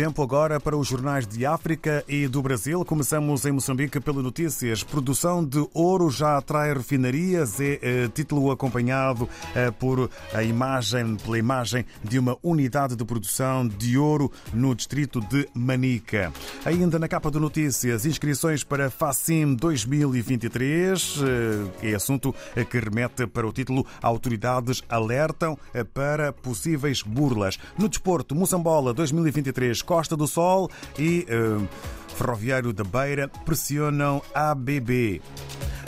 Tempo agora para os jornais de África e do Brasil. Começamos em Moçambique pelo Notícias. Produção de ouro já atrai refinarias. É título acompanhado eh, por a imagem, pela imagem de uma unidade de produção de ouro no distrito de Manica. Ainda na capa do Notícias, inscrições para FACIM 2023. Eh, é assunto que remete para o título Autoridades alertam para possíveis burlas. No desporto, Moçambola 2023 Costa do Sol e uh, Ferroviário da Beira pressionam a ABB.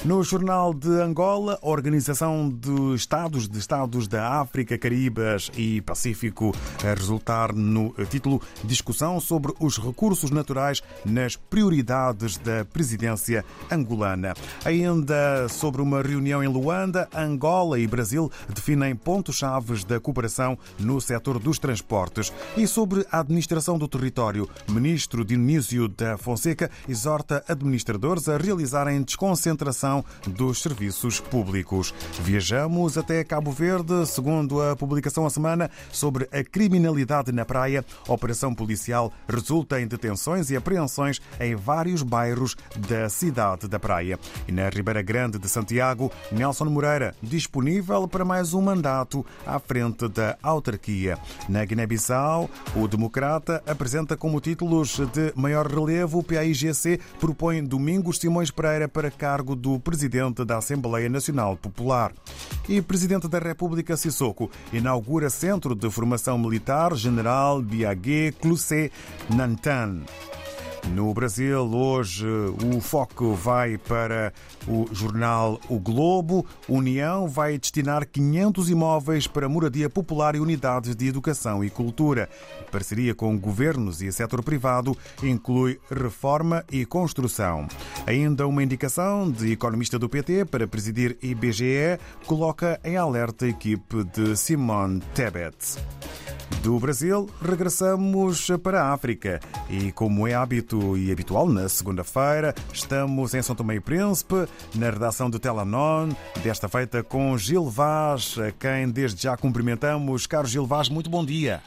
No Jornal de Angola, a Organização de Estados de Estados da África, Caribas e Pacífico a resultar no título Discussão sobre os recursos naturais nas prioridades da presidência angolana. Ainda sobre uma reunião em Luanda, Angola e Brasil definem pontos-chave da cooperação no setor dos transportes. E sobre a administração do território, ministro Dionísio da Fonseca exorta administradores a realizarem desconcentração dos serviços públicos. Viajamos até Cabo Verde, segundo a publicação a semana sobre a criminalidade na praia. A operação policial resulta em detenções e apreensões em vários bairros da cidade da praia. E na Ribeira Grande de Santiago, Nelson Moreira, disponível para mais um mandato à frente da autarquia. Na Guiné-Bissau, o Democrata apresenta como títulos de maior relevo o PAIGC propõe Domingos Simões Pereira para cargo do presidente da Assembleia Nacional Popular. E presidente da República Sissoko inaugura Centro de Formação Militar General Biagué Clouset Nantan. No Brasil, hoje o foco vai para o jornal O Globo. União vai destinar 500 imóveis para moradia popular e unidades de educação e cultura. Parceria com governos e setor privado inclui reforma e construção. Ainda uma indicação de economista do PT para presidir IBGE coloca em alerta a equipe de Simone Tebet. Do Brasil, regressamos para a África e, como é hábito e habitual, na segunda-feira, estamos em São Tomé e Príncipe, na redação do Telanon, desta feita com Gil Vaz, a quem desde já cumprimentamos. Caro Gil Vaz, muito bom dia.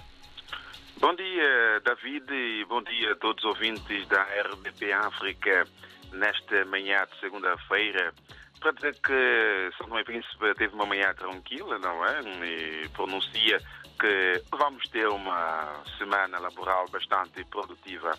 Bom dia, David, e bom dia a todos os ouvintes da RDP África nesta manhã de segunda-feira para dizer que São Tomé e Príncipe teve uma manhã tranquila, não é? E pronuncia que vamos ter uma semana laboral bastante produtiva.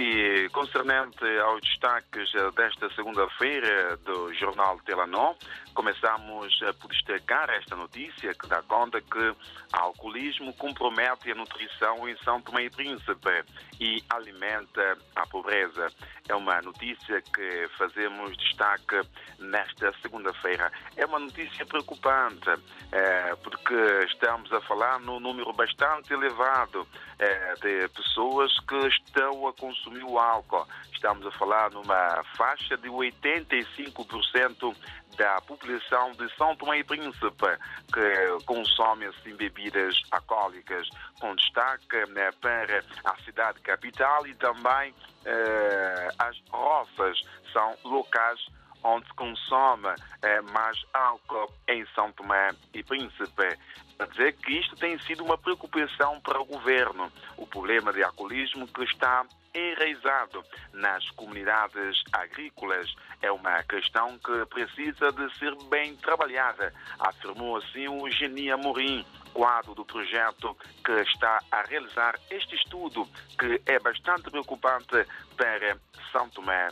E concernente aos destaques desta segunda-feira do jornal Telanon, começamos por destacar esta notícia que dá conta que alcoolismo compromete a nutrição em São Tomé e Príncipe e alimenta a pobreza. É uma notícia que fazemos destaque nesta segunda-feira. É uma notícia preocupante, é, porque estamos a falar num número bastante elevado é, de pessoas que estão a consumir o álcool. Estamos a falar numa faixa de 85% da população de São Tomé e Príncipe que consome assim bebidas alcoólicas, com destaque né, para a cidade capital e também eh, as roças são locais onde consome eh, mais álcool em São Tomé e Príncipe. Quer dizer que isto tem sido uma preocupação para o governo. O problema de alcoolismo que está enraizado nas comunidades agrícolas é uma questão que precisa de ser bem trabalhada, afirmou assim o Genia Morim, quadro do projeto que está a realizar este estudo, que é bastante preocupante para São Tomé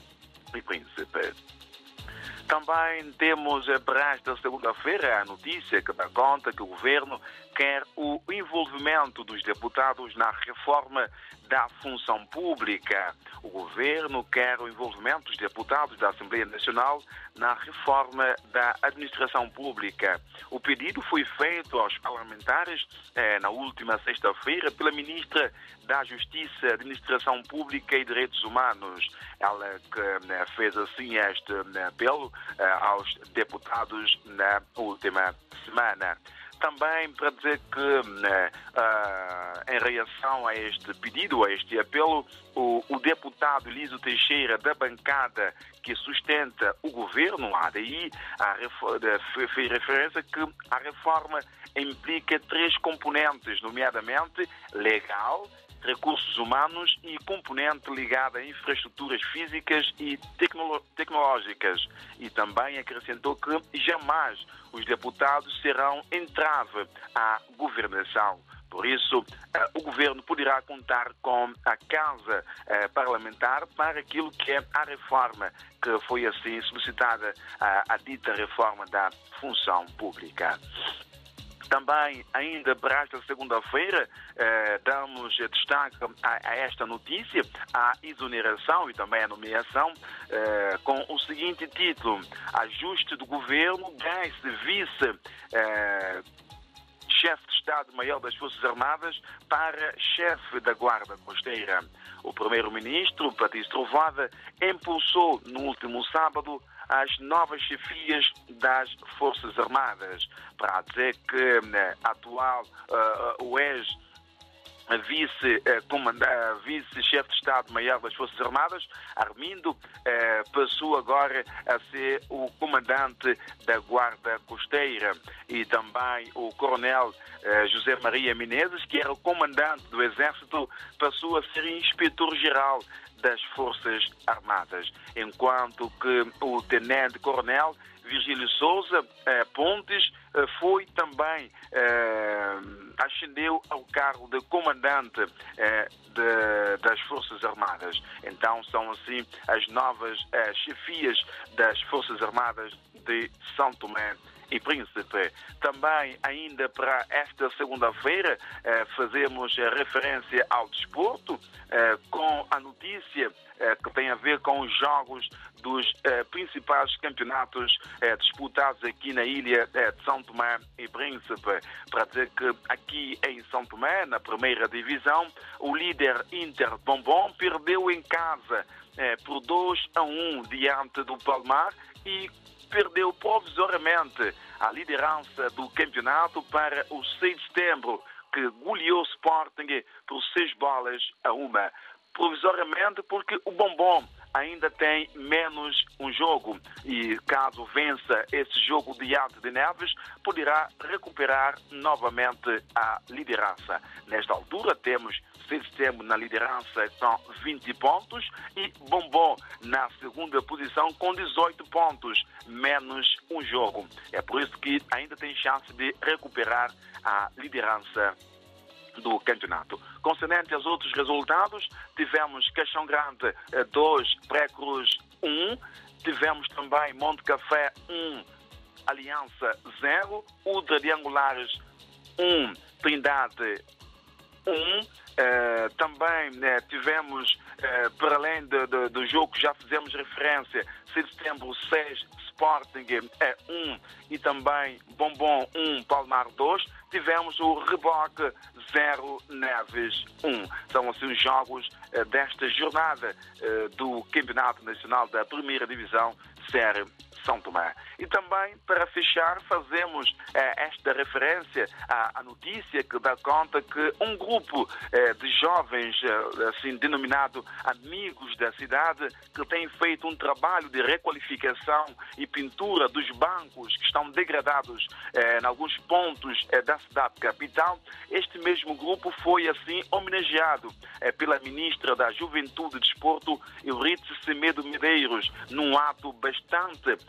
e Príncipe. Também temos para esta segunda-feira a notícia que dá conta que o governo quer envolvimento dos deputados na reforma da função pública. O governo quer o envolvimento dos deputados da Assembleia Nacional na reforma da administração pública. O pedido foi feito aos parlamentares eh, na última sexta-feira pela ministra da Justiça, Administração Pública e Direitos Humanos. Ela que né, fez assim este né, apelo eh, aos deputados na última semana também para dizer que, uh, em reação a este pedido, a este apelo, o, o deputado Liso Teixeira, da bancada que sustenta o governo, a ADI, a, fez referência que a reforma implica três componentes, nomeadamente legal, recursos humanos e componente ligada a infraestruturas físicas e tecnológicas. E também acrescentou que jamais os deputados serão entrave à governação. Por isso, eh, o governo poderá contar com a Casa eh, Parlamentar para aquilo que é a reforma, que foi assim solicitada a dita reforma da função pública. Também, ainda para esta segunda-feira, eh, damos destaque a, a, esta notícia, a exoneração e também a nomeação, eh, com o seguinte título: Ajuste do governo, gás vice. Eh, chefe de Estado-Maior das Forças Armadas para chefe da Guarda Costeira. O primeiro-ministro, Patrício Trovada, impulsou no último sábado as novas chefias das Forças Armadas, para dizer que né, atual uh, o ex vice-chefe vice de Estado-Maior das Forças Armadas, Armindo, eh, passou agora a ser o comandante da Guarda Costeira e também o coronel eh, José Maria Menezes, que era o comandante do Exército, passou a ser inspetor-geral das Forças Armadas, enquanto que o tenente-coronel Virgílio Souza eh, Pontes eh, foi também eh, ascendeu ao cargo de comandante de, das Forças Armadas. Então são assim as novas chefias das Forças Armadas de São Tomé e Príncipe. Também, ainda para esta segunda-feira, fazemos referência ao desporto com a notícia que tem a ver com os jogos dos eh, principais campeonatos eh, disputados aqui na ilha eh, de São Tomé e Príncipe. Para dizer que aqui em São Tomé, na primeira divisão, o líder Inter Bombom perdeu em casa por 2 a 1 diante do Palmar e perdeu provisoriamente a liderança do campeonato para o 6 de setembro, que goleou o Sporting por 6 bolas a uma. Provisoriamente porque o Bombom ainda tem menos um jogo e caso vença esse jogo de Arte de Neves, poderá recuperar novamente a liderança. Nesta altura temos Sistema na liderança com 20 pontos e Bombom na segunda posição com 18 pontos, menos um jogo. É por isso que ainda tem chance de recuperar a liderança do campeonato. Concernente aos outros resultados, tivemos Caixão Grande 2, eh, Pré-Cruz 1, tivemos também Monte Café 1, Aliança 0, Udra de Angulares 1, Trindade 1. Uh, também uh, tivemos, uh, para além de, de, do jogo que já fizemos referência, 6 de setembro 6, Sporting é 1 e também Bombom 1, Palmar 2 tivemos o reboque 0 Neves 1. São assim os jogos eh, desta jornada eh, do Campeonato Nacional da Primeira Divisão Série são Tomé. E também, para fechar, fazemos eh, esta referência à, à, notícia que dá conta que um grupo eh, de jovens, eh, assim denominado Amigos da Cidade, que tem feito um trabalho de requalificação e pintura dos bancos que estão degradados eh, em alguns pontos eh, da cidade capital, este mesmo grupo foi assim homenageado eh, pela ministra da Juventude e Desporto, Euridice Semedo Medeiros, num ato bastante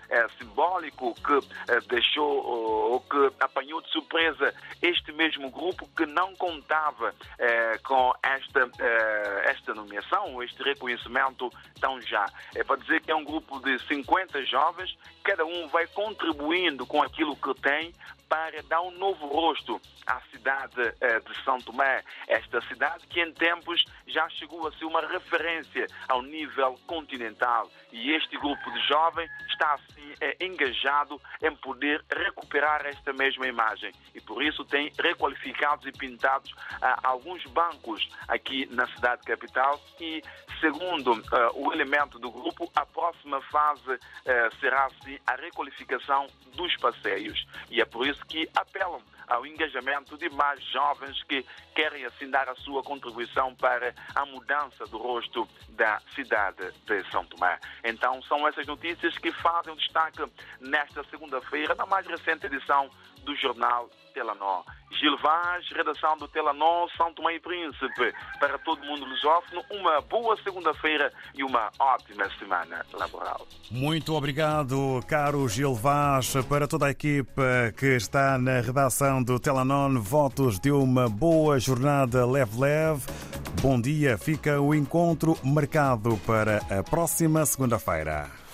é, simbólico que é, deixou ou que apanhou de surpresa este mesmo grupo que não contava é, com esta, é, esta nomeação, este reconhecimento tão já. É para dizer que é um grupo de 50 jovens, cada um vai contribuindo com aquilo que tem para dar um novo rosto à cidade eh, de São Tomé. Esta cidade que em tempos já chegou a ser uma referência ao nível continental. E este grupo de jovens está assim eh, engajado em poder recuperar esta mesma imagem. E por isso tem requalificados e pintados ah, alguns bancos aqui na cidade capital e Segundo uh, o elemento do grupo, a próxima fase uh, será assim a requalificação dos passeios. E é por isso que apelam ao engajamento de mais jovens que querem assim dar a sua contribuição para a mudança do rosto da cidade de São Tomé. Então são essas notícias que fazem destaque nesta segunda-feira, na mais recente edição do jornal Telanon. Gil Vaz, redação do Telanon, São Tomé e Príncipe. Para todo mundo lusófono, uma boa segunda-feira e uma ótima semana laboral. Muito obrigado, caro Gil Vaz, para toda a equipa que está na redação do Telanon. Votos de uma boa jornada leve-leve. Bom dia, fica o encontro marcado para a próxima segunda-feira.